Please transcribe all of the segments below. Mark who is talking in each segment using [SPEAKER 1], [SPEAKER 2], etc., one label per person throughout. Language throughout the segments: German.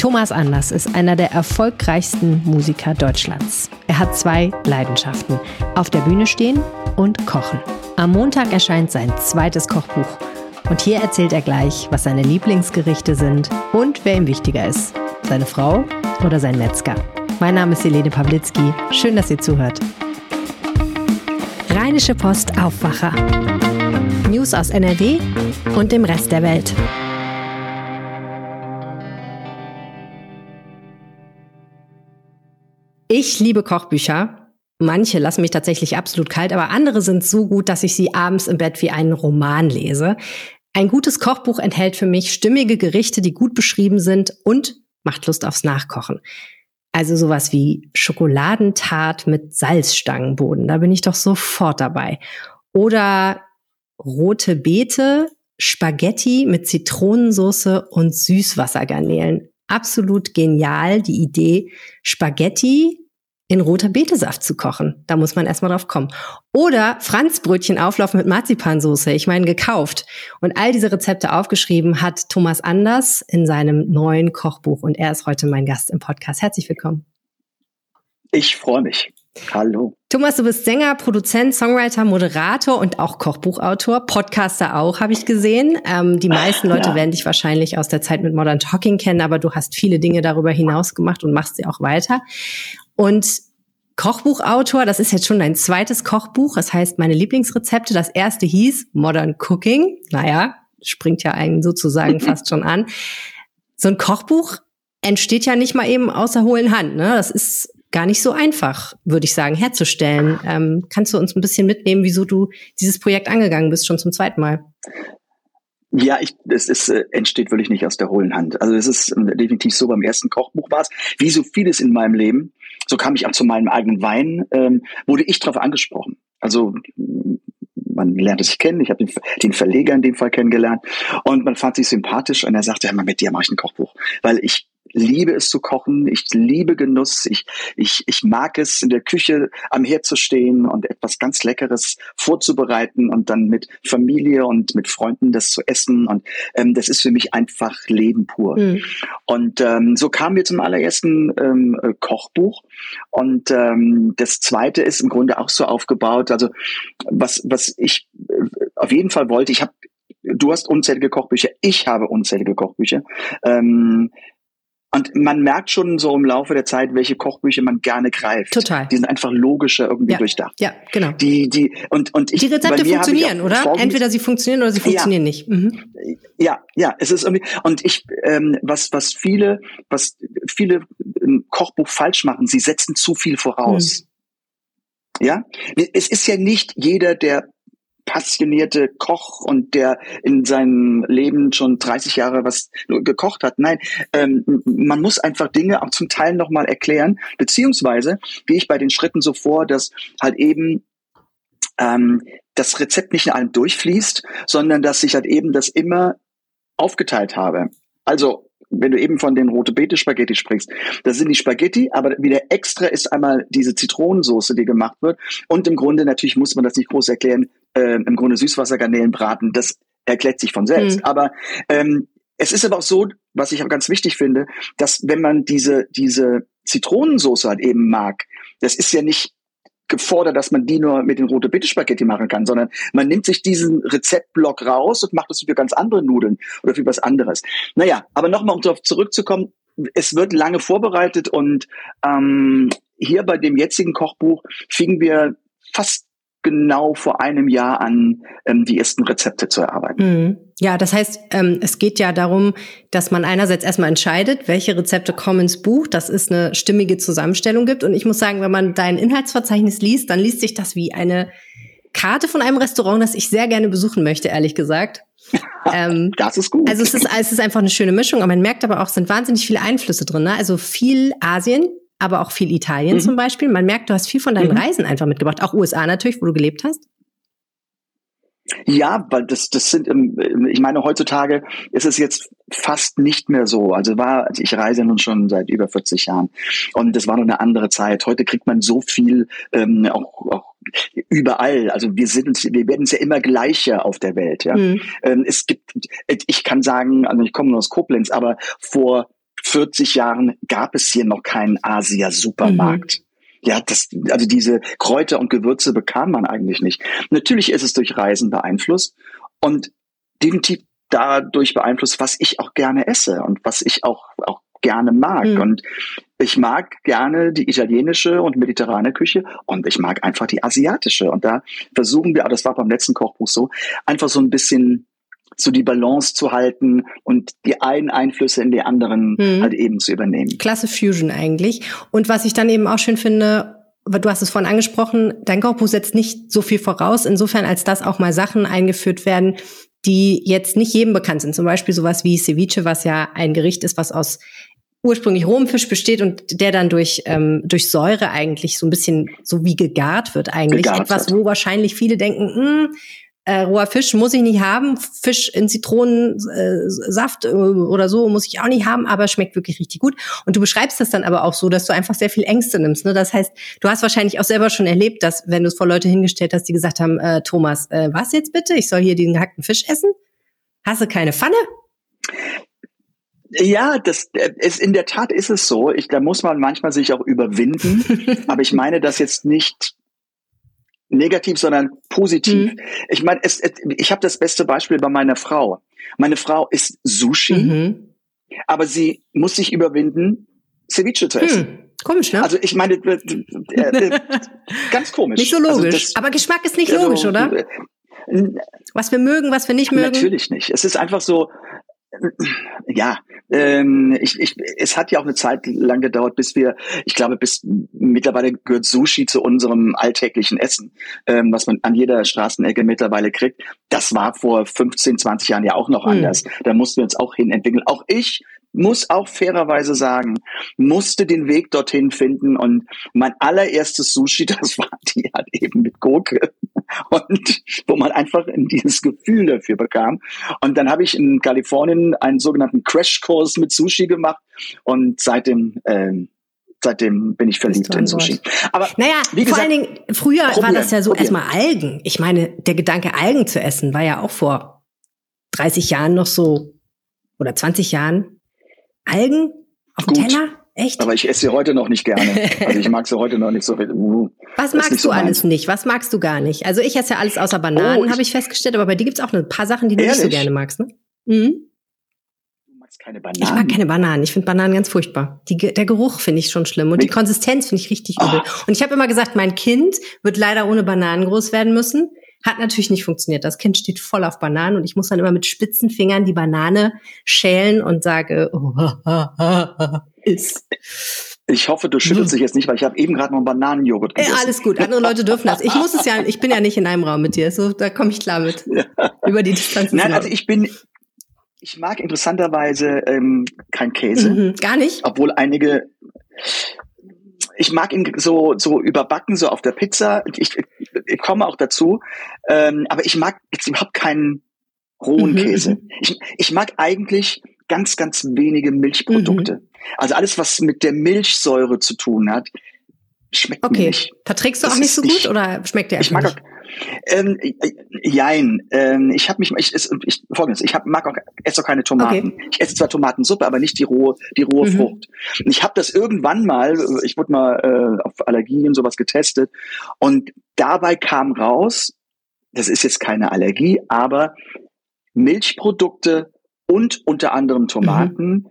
[SPEAKER 1] Thomas Anders ist einer der erfolgreichsten Musiker Deutschlands. Er hat zwei Leidenschaften: auf der Bühne stehen und kochen. Am Montag erscheint sein zweites Kochbuch. Und hier erzählt er gleich, was seine Lieblingsgerichte sind und wer ihm wichtiger ist: seine Frau oder sein Metzger. Mein Name ist Helene Pawlitzki. Schön, dass ihr zuhört. Rheinische Post Aufwacher. News aus NRW und dem Rest der Welt. Ich liebe Kochbücher. Manche lassen mich tatsächlich absolut kalt, aber andere sind so gut, dass ich sie abends im Bett wie einen Roman lese. Ein gutes Kochbuch enthält für mich stimmige Gerichte, die gut beschrieben sind und macht Lust aufs Nachkochen. Also sowas wie Schokoladentart mit Salzstangenboden, da bin ich doch sofort dabei. Oder rote Beete, Spaghetti mit Zitronensauce und Süßwassergarnelen. Absolut genial, die Idee, Spaghetti in roter Betesaft zu kochen. Da muss man erstmal drauf kommen. Oder Franzbrötchen auflaufen mit Marzipansoße. Ich meine, gekauft. Und all diese Rezepte aufgeschrieben hat Thomas Anders in seinem neuen Kochbuch. Und er ist heute mein Gast im Podcast. Herzlich willkommen.
[SPEAKER 2] Ich freue mich. Hallo.
[SPEAKER 1] Thomas, du bist Sänger, Produzent, Songwriter, Moderator und auch Kochbuchautor, Podcaster auch, habe ich gesehen. Ähm, die meisten Leute ja. werden dich wahrscheinlich aus der Zeit mit Modern Talking kennen, aber du hast viele Dinge darüber hinaus gemacht und machst sie auch weiter. Und Kochbuchautor, das ist jetzt schon dein zweites Kochbuch. Das heißt, meine Lieblingsrezepte. Das erste hieß Modern Cooking. Naja, springt ja einen sozusagen fast schon an. So ein Kochbuch entsteht ja nicht mal eben aus der hohlen Hand. Ne? Das ist gar nicht so einfach, würde ich sagen, herzustellen. Ähm, kannst du uns ein bisschen mitnehmen, wieso du dieses Projekt angegangen bist, schon zum zweiten Mal?
[SPEAKER 2] Ja, ich, es ist, äh, entsteht wirklich nicht aus der hohlen Hand. Also es ist äh, definitiv so, beim ersten Kochbuch war es, wie so vieles in meinem Leben, so kam ich auch zu meinem eigenen Wein, ähm, wurde ich darauf angesprochen. Also man lernte sich kennen, ich habe den, den, Verleger in dem Fall kennengelernt und man fand sich sympathisch und er sagte, ja, mit dir mache ich ein Kochbuch, weil ich liebe es zu kochen, ich liebe Genuss, ich, ich, ich mag es, in der Küche am Herd zu stehen und etwas ganz Leckeres vorzubereiten und dann mit Familie und mit Freunden das zu essen. Und ähm, das ist für mich einfach Leben pur. Mhm. Und ähm, so kamen wir zum allerersten ähm, äh, Kochbuch. Und ähm, das zweite ist im Grunde auch so aufgebaut. Also was, was ich äh, auf jeden Fall wollte, ich habe Du hast unzählige Kochbücher, ich habe unzählige Kochbücher. Ähm, und man merkt schon so im Laufe der Zeit, welche Kochbücher man gerne greift.
[SPEAKER 1] Total.
[SPEAKER 2] Die sind einfach logischer irgendwie
[SPEAKER 1] ja.
[SPEAKER 2] durchdacht.
[SPEAKER 1] Ja, genau.
[SPEAKER 2] Die, die, und, und ich,
[SPEAKER 1] die Rezepte funktionieren, oder? Entweder sie funktionieren oder sie funktionieren
[SPEAKER 2] ja.
[SPEAKER 1] nicht. Mhm.
[SPEAKER 2] Ja, ja, es ist irgendwie, und ich, ähm, was, was viele, was viele im Kochbuch falsch machen, sie setzen zu viel voraus. Mhm. Ja, es ist ja nicht jeder, der passionierte Koch und der in seinem Leben schon 30 Jahre was gekocht hat. Nein, ähm, man muss einfach Dinge auch zum Teil nochmal erklären, beziehungsweise gehe ich bei den Schritten so vor, dass halt eben ähm, das Rezept nicht in allem durchfließt, sondern dass ich halt eben das immer aufgeteilt habe. Also wenn du eben von den rote Beete Spaghetti sprichst, das sind die Spaghetti, aber wieder extra ist einmal diese Zitronensoße, die gemacht wird. Und im Grunde, natürlich muss man das nicht groß erklären, äh, im Grunde Süßwassergarnelen braten, das erklärt sich von selbst. Mhm. Aber ähm, es ist aber auch so, was ich auch ganz wichtig finde, dass wenn man diese, diese Zitronensoße halt eben mag, das ist ja nicht gefordert, dass man die nur mit den rote Bitte Spaghetti machen kann, sondern man nimmt sich diesen Rezeptblock raus und macht das für ganz andere Nudeln oder für was anderes. Naja, aber nochmal, um darauf zurückzukommen, es wird lange vorbereitet und ähm, hier bei dem jetzigen Kochbuch fingen wir fast genau vor einem Jahr an, ähm, die ersten Rezepte zu erarbeiten.
[SPEAKER 1] Mhm. Ja, das heißt, ähm, es geht ja darum, dass man einerseits erstmal entscheidet, welche Rezepte kommen ins Buch, dass es eine stimmige Zusammenstellung gibt. Und ich muss sagen, wenn man dein Inhaltsverzeichnis liest, dann liest sich das wie eine Karte von einem Restaurant, das ich sehr gerne besuchen möchte, ehrlich gesagt.
[SPEAKER 2] ähm, das ist gut.
[SPEAKER 1] Also es ist, es ist einfach eine schöne Mischung, aber man merkt aber auch, es sind wahnsinnig viele Einflüsse drin. Ne? Also viel Asien, aber auch viel Italien mhm. zum Beispiel. Man merkt, du hast viel von deinen mhm. Reisen einfach mitgebracht. Auch USA natürlich, wo du gelebt hast.
[SPEAKER 2] Ja, weil das, das sind, ich meine, heutzutage ist es jetzt fast nicht mehr so. Also war, also ich reise nun schon seit über 40 Jahren und das war noch eine andere Zeit. Heute kriegt man so viel ähm, auch, auch überall. Also wir sind uns, wir werden es ja immer gleicher auf der Welt. Ja, mhm. ähm, es gibt, ich kann sagen, also ich komme nur aus Koblenz, aber vor 40 Jahren gab es hier noch keinen Asia-Supermarkt. Mhm. Ja, das, also diese Kräuter und Gewürze bekam man eigentlich nicht. Natürlich ist es durch Reisen beeinflusst und definitiv dadurch beeinflusst, was ich auch gerne esse und was ich auch, auch gerne mag. Mhm. Und ich mag gerne die italienische und mediterrane Küche und ich mag einfach die asiatische. Und da versuchen wir, das war beim letzten Kochbuch so, einfach so ein bisschen so die Balance zu halten und die einen Einflüsse in die anderen mhm. halt eben zu übernehmen.
[SPEAKER 1] Klasse Fusion eigentlich. Und was ich dann eben auch schön finde, du hast es vorhin angesprochen, dein Kochbuch setzt nicht so viel voraus, insofern als dass auch mal Sachen eingeführt werden, die jetzt nicht jedem bekannt sind. Zum Beispiel sowas wie Ceviche, was ja ein Gericht ist, was aus ursprünglich rohem Fisch besteht und der dann durch, ähm, durch Säure eigentlich so ein bisschen so wie gegart wird eigentlich. Gegart Etwas, wird. wo wahrscheinlich viele denken, mh, hm, äh, roher Fisch muss ich nicht haben, Fisch in Zitronensaft äh, oder so muss ich auch nicht haben, aber schmeckt wirklich richtig gut. Und du beschreibst das dann aber auch so, dass du einfach sehr viel Ängste nimmst. Ne? Das heißt, du hast wahrscheinlich auch selber schon erlebt, dass wenn du es vor Leute hingestellt hast, die gesagt haben, äh, Thomas, äh, was jetzt bitte? Ich soll hier den gehackten Fisch essen? Hast du keine Pfanne?
[SPEAKER 2] Ja, das ist in der Tat ist es so. Ich, da muss man manchmal sich auch überwinden. aber ich meine das jetzt nicht negativ, sondern positiv. Mhm. Ich meine, es, es, ich habe das beste Beispiel bei meiner Frau. Meine Frau isst Sushi, mhm. aber sie muss sich überwinden, Ceviche zu essen. Mhm.
[SPEAKER 1] Komisch, ne?
[SPEAKER 2] Also ich meine, äh, äh, äh ganz komisch.
[SPEAKER 1] Nicht so
[SPEAKER 2] also
[SPEAKER 1] logisch. Also das, aber Geschmack ist nicht logisch, also, oder? Äh, was wir mögen, was wir nicht mögen.
[SPEAKER 2] Natürlich nicht. Es ist einfach so, ja, ähm, ich, ich, es hat ja auch eine Zeit lang gedauert, bis wir, ich glaube, bis mittlerweile gehört Sushi zu unserem alltäglichen Essen, ähm, was man an jeder Straßenecke mittlerweile kriegt. Das war vor 15, 20 Jahren ja auch noch mhm. anders. Da mussten wir uns auch hin entwickeln. Auch ich muss auch fairerweise sagen, musste den Weg dorthin finden und mein allererstes Sushi, das war die halt eben mit Gurke und wo man einfach dieses Gefühl dafür bekam. Und dann habe ich in Kalifornien einen sogenannten Crashkurs mit Sushi gemacht und seitdem ähm, seitdem bin ich verliebt in Sushi.
[SPEAKER 1] Aber naja, wie gesagt, vor allen Dingen, früher probieren, war das ja so probieren. erstmal Algen. Ich meine, der Gedanke, Algen zu essen, war ja auch vor 30 Jahren noch so oder 20 Jahren Algen auf dem Teller? Echt?
[SPEAKER 2] Aber ich esse sie heute noch nicht gerne. Also ich mag sie heute noch nicht so.
[SPEAKER 1] Uh, Was magst du so alles nicht? Was magst du gar nicht? Also ich esse ja alles außer Bananen, oh, habe ich festgestellt, aber bei dir gibt's auch ein paar Sachen, die du ehrlich? nicht so gerne magst, ne? Mhm.
[SPEAKER 2] Du magst keine Bananen?
[SPEAKER 1] Ich mag keine Bananen. Ich finde Bananen ganz furchtbar. Die, der Geruch finde ich schon schlimm und die Konsistenz finde ich richtig übel. Oh. Und ich habe immer gesagt, mein Kind wird leider ohne Bananen groß werden müssen. Hat natürlich nicht funktioniert. Das Kind steht voll auf Bananen und ich muss dann immer mit spitzen Fingern die Banane schälen und sage, oh, ist.
[SPEAKER 2] Ich hoffe, du schüttelst dich jetzt nicht, weil ich habe eben gerade noch einen Bananenjoghurt
[SPEAKER 1] gegessen. Ey, alles gut, andere Leute dürfen das. Ich muss es ja, ich bin ja nicht in einem Raum mit dir, so da komme ich klar mit. Ja. Über die Distanz.
[SPEAKER 2] Nein, also ich bin, ich mag interessanterweise ähm, kein Käse.
[SPEAKER 1] Mhm, gar nicht.
[SPEAKER 2] Obwohl einige ich mag ihn so, so überbacken, so auf der Pizza. Ich, ich komme auch dazu. Ähm, aber ich mag jetzt überhaupt keinen rohen mhm. Käse. Ich, ich mag eigentlich ganz, ganz wenige Milchprodukte. Mhm. Also alles, was mit der Milchsäure zu tun hat, schmeckt okay. mir nicht.
[SPEAKER 1] Verträgst du das auch nicht so gut oder schmeckt der
[SPEAKER 2] Ich mag
[SPEAKER 1] nicht?
[SPEAKER 2] Auch, ähm, jein. Ähm, ich habe mich, ich, ich, ich folgendes, ich hab, mag auch, esse auch keine Tomaten. Okay. Ich esse zwar Tomatensuppe, aber nicht die rohe, die rohe mhm. Frucht. Und ich habe das irgendwann mal, ich wurde mal äh, auf Allergien sowas getestet und dabei kam raus, das ist jetzt keine Allergie, aber Milchprodukte und unter anderem Tomaten mhm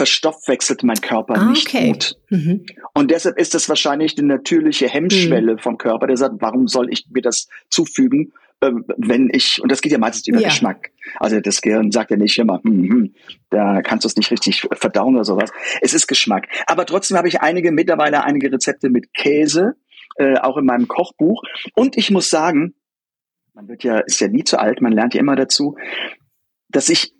[SPEAKER 2] verstoffwechselt mein Körper ah, nicht okay. gut. Mhm. Und deshalb ist das wahrscheinlich die natürliche Hemmschwelle mhm. vom Körper, der sagt, warum soll ich mir das zufügen, äh, wenn ich, und das geht ja meistens über ja. Geschmack. Also das Gehirn sagt ja nicht immer, hm, da kannst du es nicht richtig verdauen oder sowas. Es ist Geschmack. Aber trotzdem habe ich einige, mittlerweile einige Rezepte mit Käse, äh, auch in meinem Kochbuch. Und ich muss sagen, man wird ja, ist ja nie zu alt, man lernt ja immer dazu, dass ich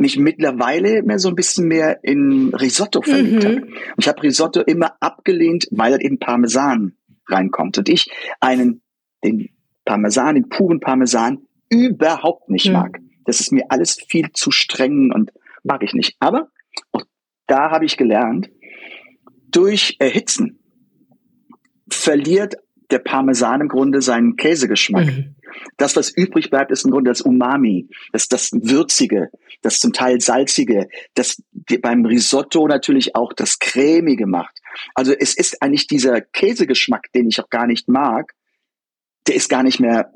[SPEAKER 2] mich mittlerweile mehr so ein bisschen mehr in Risotto verliebt mhm. habe. Ich habe Risotto immer abgelehnt, weil eben Parmesan reinkommt. Und ich einen, den Parmesan, den puren Parmesan, überhaupt nicht mhm. mag. Das ist mir alles viel zu streng und mag ich nicht. Aber auch da habe ich gelernt, durch Erhitzen verliert der Parmesan im Grunde seinen Käsegeschmack. Mhm. Das, was übrig bleibt, ist im Grunde das Umami, das, das Würzige, das zum Teil Salzige, das beim Risotto natürlich auch das Cremige macht. Also es ist eigentlich dieser Käsegeschmack, den ich auch gar nicht mag, der ist gar nicht mehr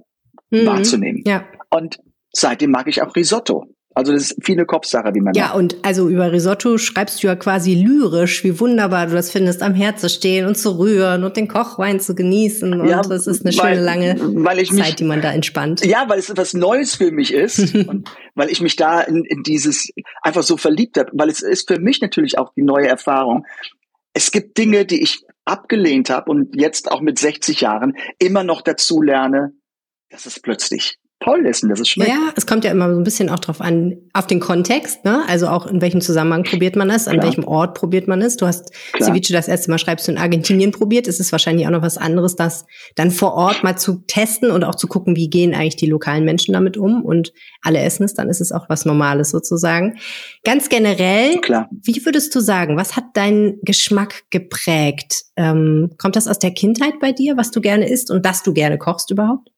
[SPEAKER 2] mhm. wahrzunehmen. Ja. Und seitdem mag ich auch Risotto. Also das ist viel eine Kopfsache, wie man
[SPEAKER 1] Ja, macht. und also über Risotto schreibst du ja quasi lyrisch, wie wunderbar du das findest, am Herd zu stehen und zu rühren und den Kochwein zu genießen. Und ja, das ist eine weil, schöne lange Zeit, mich, die man da entspannt.
[SPEAKER 2] Ja, weil es etwas Neues für mich ist und weil ich mich da in, in dieses einfach so verliebt habe, weil es ist für mich natürlich auch die neue Erfahrung. Es gibt Dinge, die ich abgelehnt habe und jetzt auch mit 60 Jahren immer noch dazu lerne, das ist plötzlich toll ist und dass es schmeckt.
[SPEAKER 1] Ja, es kommt ja immer so ein bisschen auch drauf an, auf den Kontext, ne? Also auch in welchem Zusammenhang probiert man es, an Klar. welchem Ort probiert man es. Du hast Klar. Ceviche das erste Mal schreibst du in Argentinien probiert. Es ist wahrscheinlich auch noch was anderes, das dann vor Ort mal zu testen und auch zu gucken, wie gehen eigentlich die lokalen Menschen damit um und alle essen es, dann ist es auch was Normales sozusagen. Ganz generell, Klar. wie würdest du sagen, was hat deinen Geschmack geprägt? Ähm, kommt das aus der Kindheit bei dir, was du gerne isst und dass du gerne kochst überhaupt?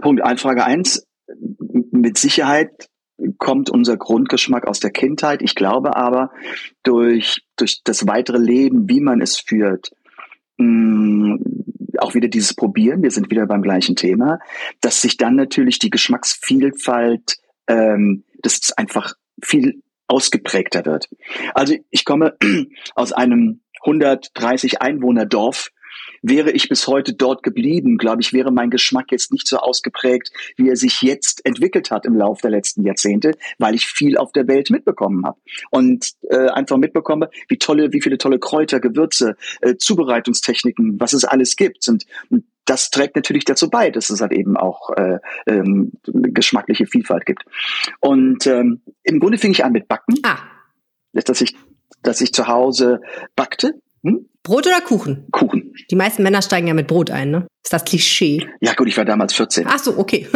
[SPEAKER 2] Punkt Frage eins. Mit Sicherheit kommt unser Grundgeschmack aus der Kindheit. Ich glaube aber, durch, durch das weitere Leben, wie man es führt, mh, mm, auch wieder dieses Probieren, wir sind wieder beim gleichen Thema, dass sich dann natürlich die Geschmacksvielfalt, ähm, das ist einfach viel ausgeprägter wird. Also ich komme aus einem 130 Einwohner Dorf Wäre ich bis heute dort geblieben, glaube ich, wäre mein Geschmack jetzt nicht so ausgeprägt, wie er sich jetzt entwickelt hat im Laufe der letzten Jahrzehnte, weil ich viel auf der Welt mitbekommen habe und äh, einfach mitbekomme, wie tolle, wie viele tolle Kräuter, Gewürze, äh, Zubereitungstechniken, was es alles gibt. Und, und das trägt natürlich dazu bei, dass es halt eben auch äh, ähm, geschmackliche Vielfalt gibt. Und ähm, im Grunde fing ich an mit Backen, ah. dass ich, dass ich zu Hause backte.
[SPEAKER 1] Hm? Brot oder Kuchen?
[SPEAKER 2] Kuchen.
[SPEAKER 1] Die meisten Männer steigen ja mit Brot ein, ne? Ist das Klischee?
[SPEAKER 2] Ja, gut, ich war damals 14.
[SPEAKER 1] Ach so, okay.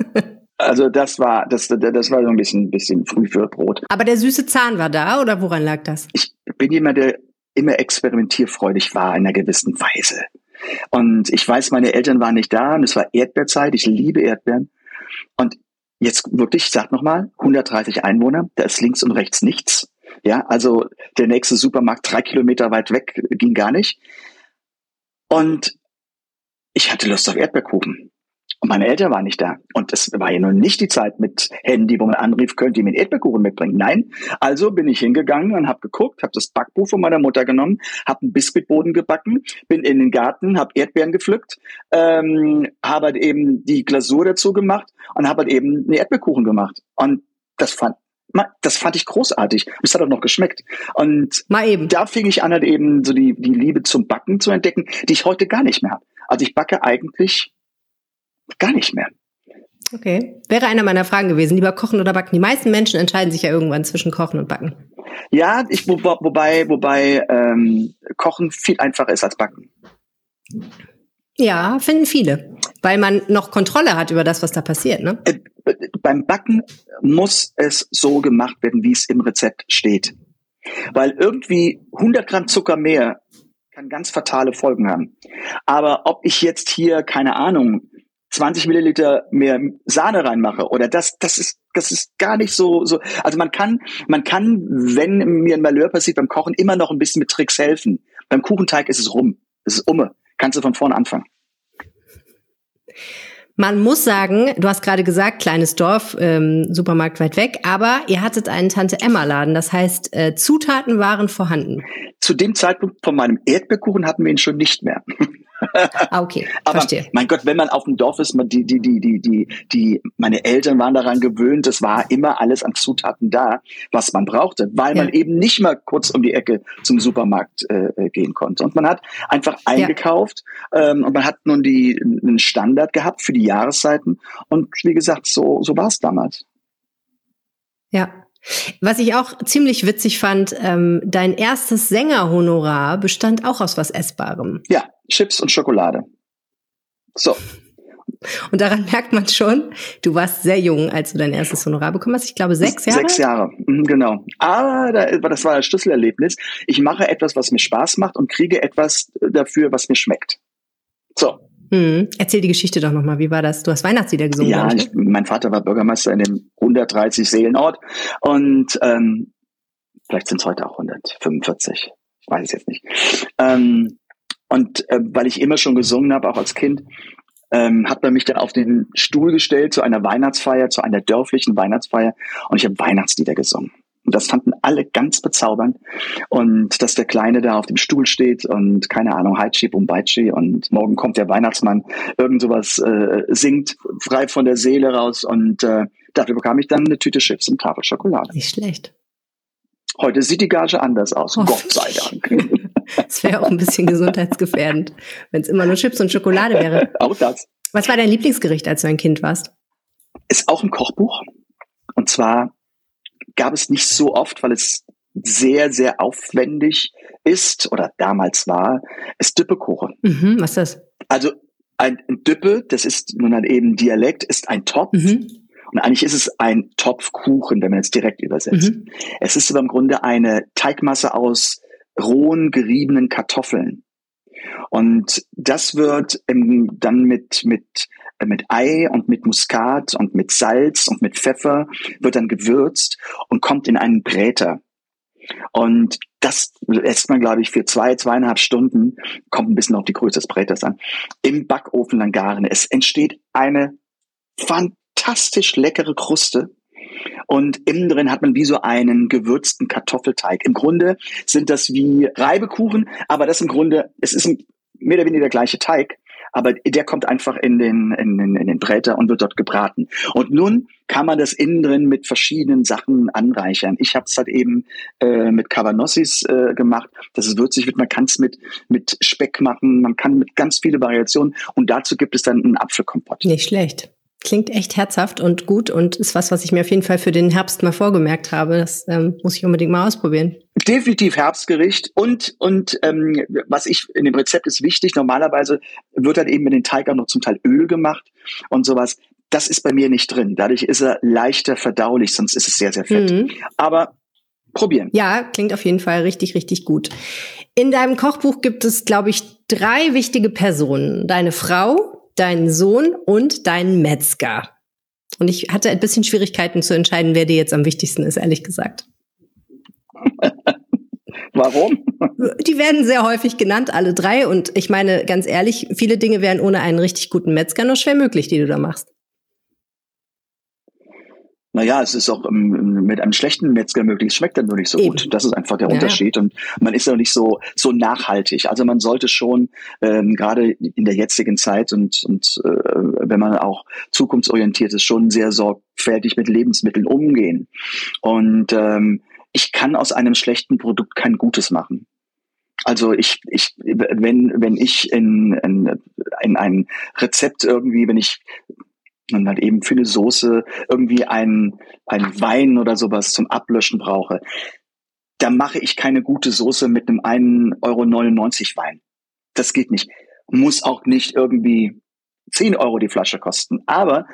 [SPEAKER 2] also das war das, das war so ein bisschen, bisschen früh für Brot.
[SPEAKER 1] Aber der süße Zahn war da oder woran lag das?
[SPEAKER 2] Ich bin jemand, der immer experimentierfreudig war in einer gewissen Weise. Und ich weiß, meine Eltern waren nicht da und es war Erdbeerzeit. Ich liebe Erdbeeren. Und jetzt wirklich, ich sag nochmal, 130 Einwohner, da ist links und rechts nichts. Ja, also der nächste Supermarkt drei Kilometer weit weg ging gar nicht. Und ich hatte Lust auf Erdbeerkuchen. Und meine Eltern waren nicht da. Und es war ja nun nicht die Zeit mit Handy, wo man anrief, könnt ihr mir einen Erdbeerkuchen mitbringen? Nein. Also bin ich hingegangen und habe geguckt, habe das Backbuch von meiner Mutter genommen, habe einen Biskuitboden gebacken, bin in den Garten, habe Erdbeeren gepflückt, ähm, habe halt eben die Glasur dazu gemacht und habe halt eben einen Erdbeerkuchen gemacht. Und das fand das fand ich großartig. Es hat auch noch geschmeckt. Und Mal eben. da fing ich an, halt eben so die, die Liebe zum Backen zu entdecken, die ich heute gar nicht mehr habe. Also ich backe eigentlich gar nicht mehr.
[SPEAKER 1] Okay. Wäre eine meiner Fragen gewesen, lieber kochen oder backen. Die meisten Menschen entscheiden sich ja irgendwann zwischen kochen und backen.
[SPEAKER 2] Ja, ich, wo, wobei, wobei ähm, Kochen viel einfacher ist als backen.
[SPEAKER 1] Ja, finden viele. Weil man noch Kontrolle hat über das, was da passiert, ne? Äh,
[SPEAKER 2] beim Backen muss es so gemacht werden, wie es im Rezept steht. Weil irgendwie 100 Gramm Zucker mehr kann ganz fatale Folgen haben. Aber ob ich jetzt hier, keine Ahnung, 20 Milliliter mehr Sahne reinmache oder das, das ist, das ist gar nicht so, so. Also man kann, man kann, wenn mir ein Malheur passiert beim Kochen, immer noch ein bisschen mit Tricks helfen. Beim Kuchenteig ist es rum. Es ist umme. Kannst du von vorne anfangen.
[SPEAKER 1] Man muss sagen, du hast gerade gesagt, kleines Dorf, ähm, Supermarkt weit weg, aber ihr hattet einen Tante-Emma-Laden. Das heißt, äh, Zutaten waren vorhanden.
[SPEAKER 2] Zu dem Zeitpunkt von meinem Erdbeerkuchen hatten wir ihn schon nicht mehr.
[SPEAKER 1] Ah, okay, Aber verstehe.
[SPEAKER 2] mein Gott, wenn man auf dem Dorf ist, man, die, die, die, die, die, die, meine Eltern waren daran gewöhnt, es war immer alles an Zutaten da, was man brauchte, weil ja. man eben nicht mal kurz um die Ecke zum Supermarkt äh, äh gehen konnte. Und man hat einfach eingekauft ja. ähm, und man hat nun die, einen Standard gehabt für die Jahreszeiten. Und wie gesagt, so, so war es damals.
[SPEAKER 1] Ja, was ich auch ziemlich witzig fand, ähm, dein erstes Sängerhonorar bestand auch aus was Essbarem.
[SPEAKER 2] Ja, Chips und Schokolade. So.
[SPEAKER 1] Und daran merkt man schon, du warst sehr jung, als du dein erstes Honorar bekommen hast. Ich glaube, sechs Jahre.
[SPEAKER 2] Sechs Jahre, mhm, genau. Aber das war das Schlüsselerlebnis. Ich mache etwas, was mir Spaß macht und kriege etwas dafür, was mir schmeckt. So.
[SPEAKER 1] Hm. Erzähl die Geschichte doch nochmal. Wie war das? Du hast Weihnachtslieder gesungen.
[SPEAKER 2] Ja, ich, mein Vater war Bürgermeister in dem 130 Seelenort und ähm, vielleicht sind es heute auch 145. Ich weiß es jetzt nicht. Ähm, und äh, weil ich immer schon gesungen habe, auch als Kind, ähm, hat man mich dann auf den Stuhl gestellt zu einer Weihnachtsfeier, zu einer dörflichen Weihnachtsfeier und ich habe Weihnachtslieder gesungen. Und das fanden alle ganz bezaubernd. Und dass der Kleine da auf dem Stuhl steht und keine Ahnung, Haichi Bumbaichi und morgen kommt der Weihnachtsmann, irgend sowas äh, singt, frei von der Seele raus. Und äh, dafür bekam ich dann eine Tüte Chips und Tafel Schokolade.
[SPEAKER 1] Nicht schlecht.
[SPEAKER 2] Heute sieht die Gage anders aus, oh. Gott sei Dank.
[SPEAKER 1] Es wäre auch ein bisschen gesundheitsgefährdend, wenn es immer nur Chips und Schokolade wäre.
[SPEAKER 2] Auch das.
[SPEAKER 1] Was war dein Lieblingsgericht, als du ein Kind warst?
[SPEAKER 2] Ist auch ein Kochbuch. Und zwar gab es nicht so oft, weil es sehr, sehr aufwendig ist oder damals war, ist Düppekuchen.
[SPEAKER 1] Mhm, was ist das?
[SPEAKER 2] Also ein Düppe, das ist nun dann eben Dialekt, ist ein Topf. Mhm. Und eigentlich ist es ein Topfkuchen, wenn man es direkt übersetzt. Mhm. Es ist aber im Grunde eine Teigmasse aus rohen, geriebenen Kartoffeln. Und das wird dann mit, mit, mit Ei und mit Muskat und mit Salz und mit Pfeffer wird dann gewürzt und kommt in einen Bräter. Und das lässt man, glaube ich, für zwei, zweieinhalb Stunden, kommt ein bisschen auf die Größe des Bräters an, im Backofen dann garen. Es entsteht eine fantastisch leckere Kruste. Und innen drin hat man wie so einen gewürzten Kartoffelteig. Im Grunde sind das wie Reibekuchen, aber das im Grunde, es ist mehr oder weniger der gleiche Teig, aber der kommt einfach in den, in den, in den Bräter und wird dort gebraten. Und nun kann man das innen drin mit verschiedenen Sachen anreichern. Ich habe es halt eben äh, mit Cabanossis äh, gemacht, dass es würzig wird. Man kann es mit, mit Speck machen, man kann mit ganz viele Variationen und dazu gibt es dann einen Apfelkompott.
[SPEAKER 1] Nicht schlecht. Klingt echt herzhaft und gut und ist was, was ich mir auf jeden Fall für den Herbst mal vorgemerkt habe. Das ähm, muss ich unbedingt mal ausprobieren.
[SPEAKER 2] Definitiv Herbstgericht und und ähm, was ich in dem Rezept ist wichtig. Normalerweise wird dann eben mit den Teig auch noch zum Teil Öl gemacht und sowas. Das ist bei mir nicht drin. Dadurch ist er leichter verdaulich, sonst ist es sehr sehr fett. Mhm. Aber probieren.
[SPEAKER 1] Ja, klingt auf jeden Fall richtig richtig gut. In deinem Kochbuch gibt es, glaube ich, drei wichtige Personen: Deine Frau, deinen Sohn und deinen Metzger. Und ich hatte ein bisschen Schwierigkeiten zu entscheiden, wer dir jetzt am wichtigsten ist, ehrlich gesagt.
[SPEAKER 2] Warum?
[SPEAKER 1] Die werden sehr häufig genannt, alle drei. Und ich meine, ganz ehrlich, viele Dinge wären ohne einen richtig guten Metzger nur schwer möglich, die du da machst.
[SPEAKER 2] Naja, es ist auch ähm, mit einem schlechten Metzger möglich. Es schmeckt dann nur nicht so Eben. gut. Das ist einfach der ja. Unterschied. Und man ist ja nicht so, so nachhaltig. Also man sollte schon, ähm, gerade in der jetzigen Zeit und, und äh, wenn man auch zukunftsorientiert ist, schon sehr sorgfältig mit Lebensmitteln umgehen. Und ähm, ich kann aus einem schlechten Produkt kein Gutes machen. Also ich, ich, wenn, wenn ich in, in, in ein Rezept irgendwie, wenn ich und halt eben für eine Soße irgendwie einen, einen Wein oder sowas zum Ablöschen brauche, da mache ich keine gute Soße mit einem 1,99 Euro Wein. Das geht nicht. Muss auch nicht irgendwie 10 Euro die Flasche kosten. Aber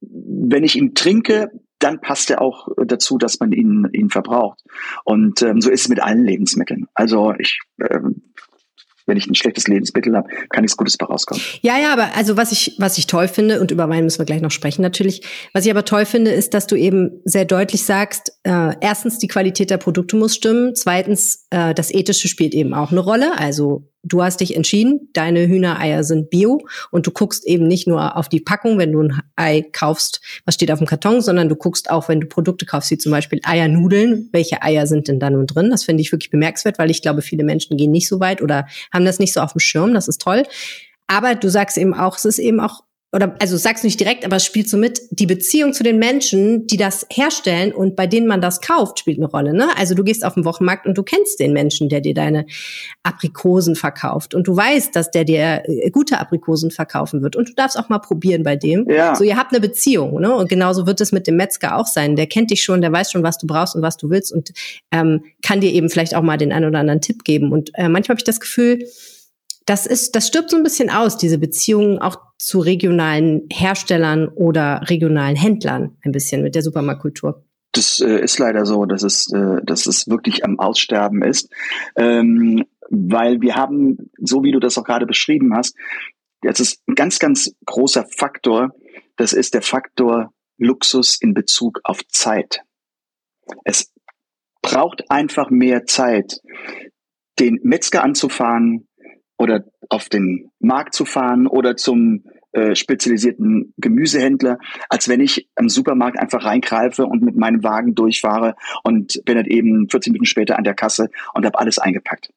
[SPEAKER 2] wenn ich ihn trinke, dann passt er auch dazu, dass man ihn, ihn verbraucht. Und ähm, so ist es mit allen Lebensmitteln. Also ich ähm, wenn ich ein schlechtes Lebensmittel habe, kann nichts Gutes bei rauskommen.
[SPEAKER 1] Ja, ja, aber also was ich, was ich toll finde, und über Wein müssen wir gleich noch sprechen natürlich, was ich aber toll finde, ist, dass du eben sehr deutlich sagst, äh, erstens, die Qualität der Produkte muss stimmen, zweitens, äh, das Ethische spielt eben auch eine Rolle, also du hast dich entschieden, deine Hühnereier sind bio und du guckst eben nicht nur auf die Packung, wenn du ein Ei kaufst, was steht auf dem Karton, sondern du guckst auch, wenn du Produkte kaufst, wie zum Beispiel Eiernudeln, welche Eier sind denn da nun drin? Das finde ich wirklich bemerkenswert, weil ich glaube, viele Menschen gehen nicht so weit oder haben das nicht so auf dem Schirm. Das ist toll. Aber du sagst eben auch, es ist eben auch oder also sag's nicht direkt, aber es spielt so mit, die Beziehung zu den Menschen, die das herstellen und bei denen man das kauft, spielt eine Rolle. Ne? Also du gehst auf den Wochenmarkt und du kennst den Menschen, der dir deine Aprikosen verkauft und du weißt, dass der dir äh, gute Aprikosen verkaufen wird und du darfst auch mal probieren bei dem. Ja. So, ihr habt eine Beziehung, ne? Und genauso wird es mit dem Metzger auch sein. Der kennt dich schon, der weiß schon, was du brauchst und was du willst und ähm, kann dir eben vielleicht auch mal den einen oder anderen Tipp geben. Und äh, manchmal habe ich das Gefühl, das ist, das stirbt so ein bisschen aus, diese Beziehungen auch zu regionalen Herstellern oder regionalen Händlern ein bisschen mit der Supermarktkultur.
[SPEAKER 2] Das äh, ist leider so, dass es, äh, dass es wirklich am Aussterben ist. Ähm, weil wir haben, so wie du das auch gerade beschrieben hast, das ist ein ganz, ganz großer Faktor. Das ist der Faktor Luxus in Bezug auf Zeit. Es braucht einfach mehr Zeit, den Metzger anzufahren oder auf den Markt zu fahren oder zum äh, spezialisierten Gemüsehändler, als wenn ich am Supermarkt einfach reingreife und mit meinem Wagen durchfahre und bin dann eben 40 Minuten später an der Kasse und habe alles eingepackt.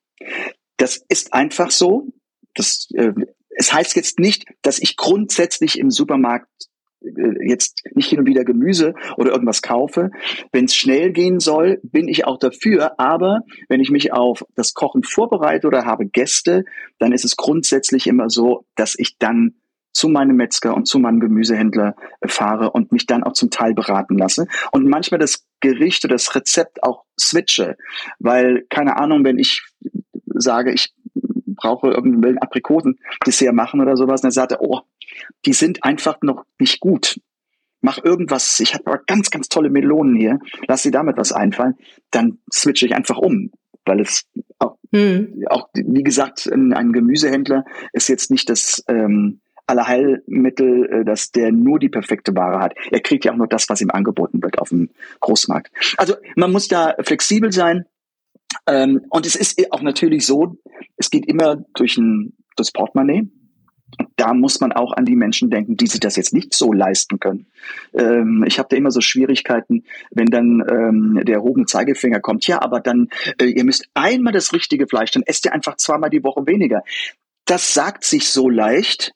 [SPEAKER 2] Das ist einfach so. Das, äh, es heißt jetzt nicht, dass ich grundsätzlich im Supermarkt jetzt nicht hin und wieder Gemüse oder irgendwas kaufe. Wenn es schnell gehen soll, bin ich auch dafür. Aber wenn ich mich auf das Kochen vorbereite oder habe Gäste, dann ist es grundsätzlich immer so, dass ich dann zu meinem Metzger und zu meinem Gemüsehändler äh, fahre und mich dann auch zum Teil beraten lasse und manchmal das Gericht oder das Rezept auch switche, weil keine Ahnung, wenn ich sage, ich brauche irgendein Aprikosen-Dessert machen oder sowas, dann sagt er, oh, die sind einfach noch nicht gut. Mach irgendwas, ich habe aber ganz, ganz tolle Melonen hier, lass sie damit was einfallen, dann switche ich einfach um, weil es auch, hm. auch wie gesagt, ein, Gemüsehändler ist jetzt nicht das ähm, Allerheilmittel, äh, dass der nur die perfekte Ware hat. Er kriegt ja auch nur das, was ihm angeboten wird auf dem Großmarkt. Also man muss da flexibel sein. Ähm, und es ist auch natürlich so, es geht immer durch ein, das Portemonnaie. Da muss man auch an die Menschen denken, die sich das jetzt nicht so leisten können. Ähm, ich habe da immer so Schwierigkeiten, wenn dann ähm, der erhobene Zeigefinger kommt. Ja, aber dann, äh, ihr müsst einmal das richtige Fleisch, dann esst ihr einfach zweimal die Woche weniger. Das sagt sich so leicht,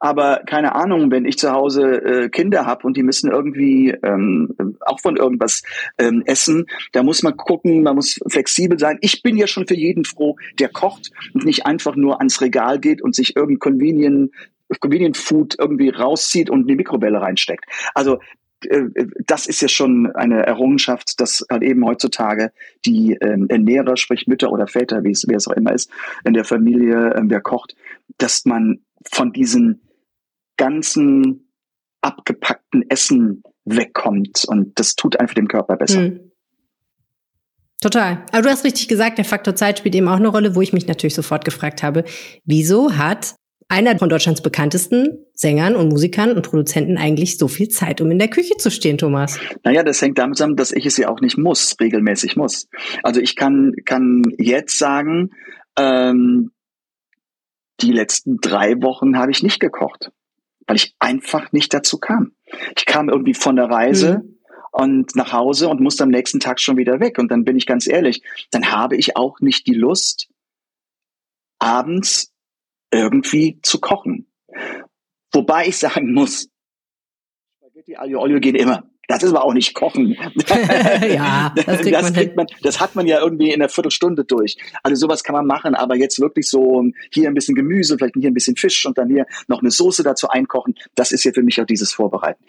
[SPEAKER 2] aber keine Ahnung, wenn ich zu Hause äh, Kinder habe und die müssen irgendwie ähm, auch von irgendwas ähm, essen, da muss man gucken, man muss flexibel sein. Ich bin ja schon für jeden froh, der kocht und nicht einfach nur ans Regal geht und sich irgendein Convenient, Convenient Food irgendwie rauszieht und in die Mikrowelle reinsteckt. Also äh, das ist ja schon eine Errungenschaft, dass halt eben heutzutage die ähm, Ernährer, sprich Mütter oder Väter, wie es, wie es auch immer ist, in der Familie, ähm, wer kocht, dass man von diesen ganzen abgepackten Essen wegkommt. Und das tut einfach dem Körper besser. Hm.
[SPEAKER 1] Total. Aber du hast richtig gesagt, der Faktor Zeit spielt eben auch eine Rolle, wo ich mich natürlich sofort gefragt habe, wieso hat einer von Deutschlands bekanntesten Sängern und Musikern und Produzenten eigentlich so viel Zeit, um in der Küche zu stehen, Thomas?
[SPEAKER 2] Naja, das hängt damit zusammen, dass ich es ja auch nicht muss, regelmäßig muss. Also ich kann, kann jetzt sagen, ähm, die letzten drei Wochen habe ich nicht gekocht, weil ich einfach nicht dazu kam. Ich kam irgendwie von der Reise mhm. und nach Hause und musste am nächsten Tag schon wieder weg. Und dann bin ich ganz ehrlich, dann habe ich auch nicht die Lust, abends irgendwie zu kochen. Wobei ich sagen muss, Spaghetti Aglio Olio geht immer. Das ist aber auch nicht Kochen. ja, das, kriegt, das, man kriegt man, das hat man ja irgendwie in einer Viertelstunde durch. Also sowas kann man machen, aber jetzt wirklich so hier ein bisschen Gemüse, vielleicht hier ein bisschen Fisch und dann hier noch eine Soße dazu einkochen, das ist ja für mich auch dieses Vorbereiten.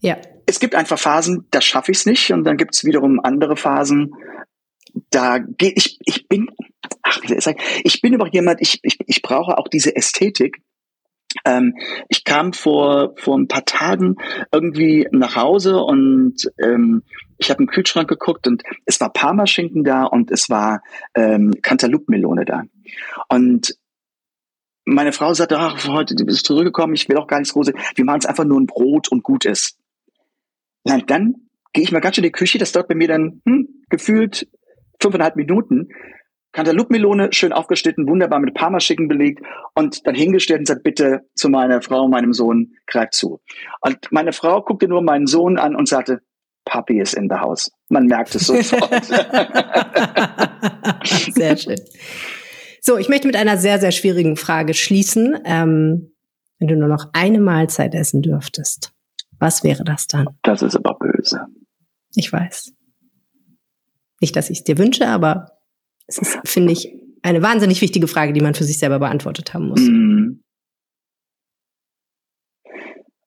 [SPEAKER 2] Ja. Es gibt einfach Phasen, da schaffe ich es nicht und dann gibt es wiederum andere Phasen, da gehe ich, ich bin, ach, ich bin überhaupt jemand, ich, ich, ich brauche auch diese Ästhetik ähm, ich kam vor, vor ein paar Tagen irgendwie nach Hause und ähm, ich habe im Kühlschrank geguckt und es war Parmaschinken da und es war ähm, Cantaloupe-Melone da. Und meine Frau sagte, ach, heute bist du zurückgekommen, ich will auch gar nichts Großes. Wir machen es einfach nur ein Brot und gut ist. Na, dann gehe ich mal ganz schön in die Küche, das dauert bei mir dann hm, gefühlt fünfeinhalb Minuten. Cantaloupe-Melone, schön aufgeschnitten, wunderbar mit Parmaschicken belegt und dann hingestellt und sagt, bitte zu meiner Frau, meinem Sohn, greif zu. Und meine Frau guckte nur meinen Sohn an und sagte, Papi ist in the house. Man merkt es sofort.
[SPEAKER 1] sehr schön. So, ich möchte mit einer sehr, sehr schwierigen Frage schließen. Ähm, wenn du nur noch eine Mahlzeit essen dürftest, was wäre das dann?
[SPEAKER 2] Das ist aber böse.
[SPEAKER 1] Ich weiß. Nicht, dass ich es dir wünsche, aber es ist, finde ich, eine wahnsinnig wichtige Frage, die man für sich selber beantwortet haben muss. Mm.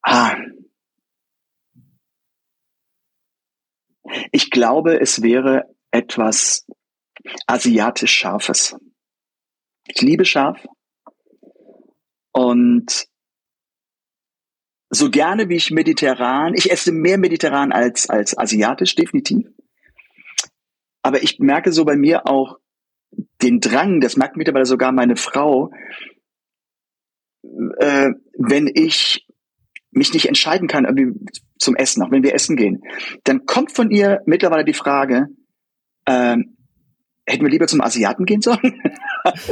[SPEAKER 2] Ah. Ich glaube, es wäre etwas asiatisch Scharfes. Ich liebe scharf. Und so gerne wie ich mediterran, ich esse mehr mediterran als, als asiatisch, definitiv. Aber ich merke so bei mir auch den Drang, das merkt mittlerweile sogar meine Frau, äh, wenn ich mich nicht entscheiden kann irgendwie zum Essen, auch wenn wir essen gehen, dann kommt von ihr mittlerweile die Frage, ähm, hätten wir lieber zum Asiaten gehen sollen?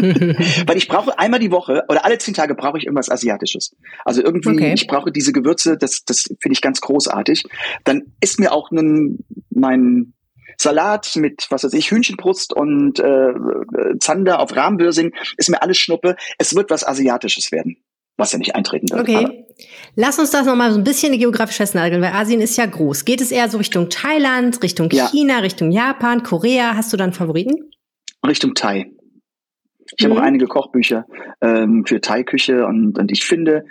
[SPEAKER 2] Weil ich brauche einmal die Woche oder alle zehn Tage brauche ich irgendwas Asiatisches. Also irgendwie, okay. ich brauche diese Gewürze, das, das finde ich ganz großartig. Dann ist mir auch nun mein Salat mit, was weiß ich, Hühnchenbrust und äh, Zander auf Rahmwürsing, ist mir alles Schnuppe. Es wird was Asiatisches werden was ja nicht eintreten wird.
[SPEAKER 1] Okay. Aber Lass uns das nochmal so ein bisschen geografisch festnageln, weil Asien ist ja groß. Geht es eher so Richtung Thailand, Richtung China, ja. Richtung Japan, Korea? Hast du dann Favoriten?
[SPEAKER 2] Richtung Thai. Ich mhm. habe auch einige Kochbücher ähm, für Thai-Küche und, und ich finde,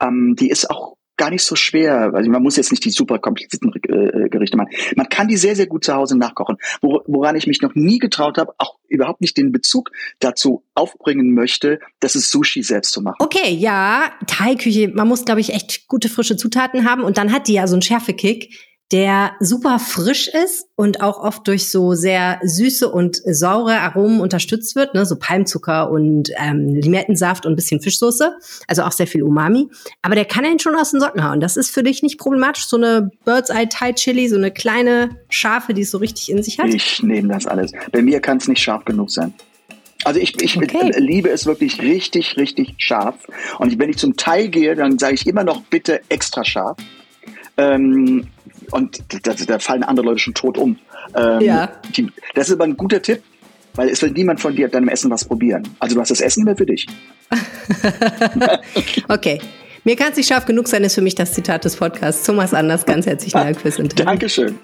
[SPEAKER 2] ähm, die ist auch gar nicht so schwer. Also man muss jetzt nicht die super komplizierten äh, Gerichte machen. Man kann die sehr, sehr gut zu Hause nachkochen. woran ich mich noch nie getraut habe, auch überhaupt nicht den Bezug dazu aufbringen möchte, das ist Sushi selbst zu machen.
[SPEAKER 1] Okay, ja, Thai-Küche, man muss, glaube ich, echt gute frische Zutaten haben und dann hat die ja so einen Schärfekick der super frisch ist und auch oft durch so sehr süße und saure Aromen unterstützt wird, ne? so Palmzucker und ähm, Limettensaft und ein bisschen Fischsoße, also auch sehr viel Umami. Aber der kann einen schon aus den Socken hauen. Das ist für dich nicht problematisch, so eine Bird's Eye Thai Chili, so eine kleine Schafe, die es so richtig in sich hat?
[SPEAKER 2] Ich nehme das alles. Bei mir kann es nicht scharf genug sein. Also ich, ich okay. liebe es wirklich richtig, richtig scharf. Und wenn ich zum Thai gehe, dann sage ich immer noch bitte extra scharf. Ähm, und da, da, fallen andere Leute schon tot um. Ähm, ja. Die, das ist aber ein guter Tipp, weil es will niemand von dir deinem Essen was probieren. Also du hast das Essen immer für dich.
[SPEAKER 1] okay. Mir kann es nicht scharf genug sein, ist für mich das Zitat des Podcasts. Thomas Anders, ganz herzlichen Dank fürs Interview.
[SPEAKER 2] Dankeschön.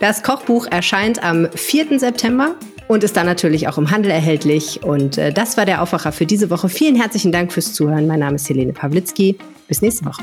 [SPEAKER 1] Das Kochbuch erscheint am 4. September und ist dann natürlich auch im Handel erhältlich. Und äh, das war der Aufwacher für diese Woche. Vielen herzlichen Dank fürs Zuhören. Mein Name ist Helene Pawlitzki. Bis nächste Woche.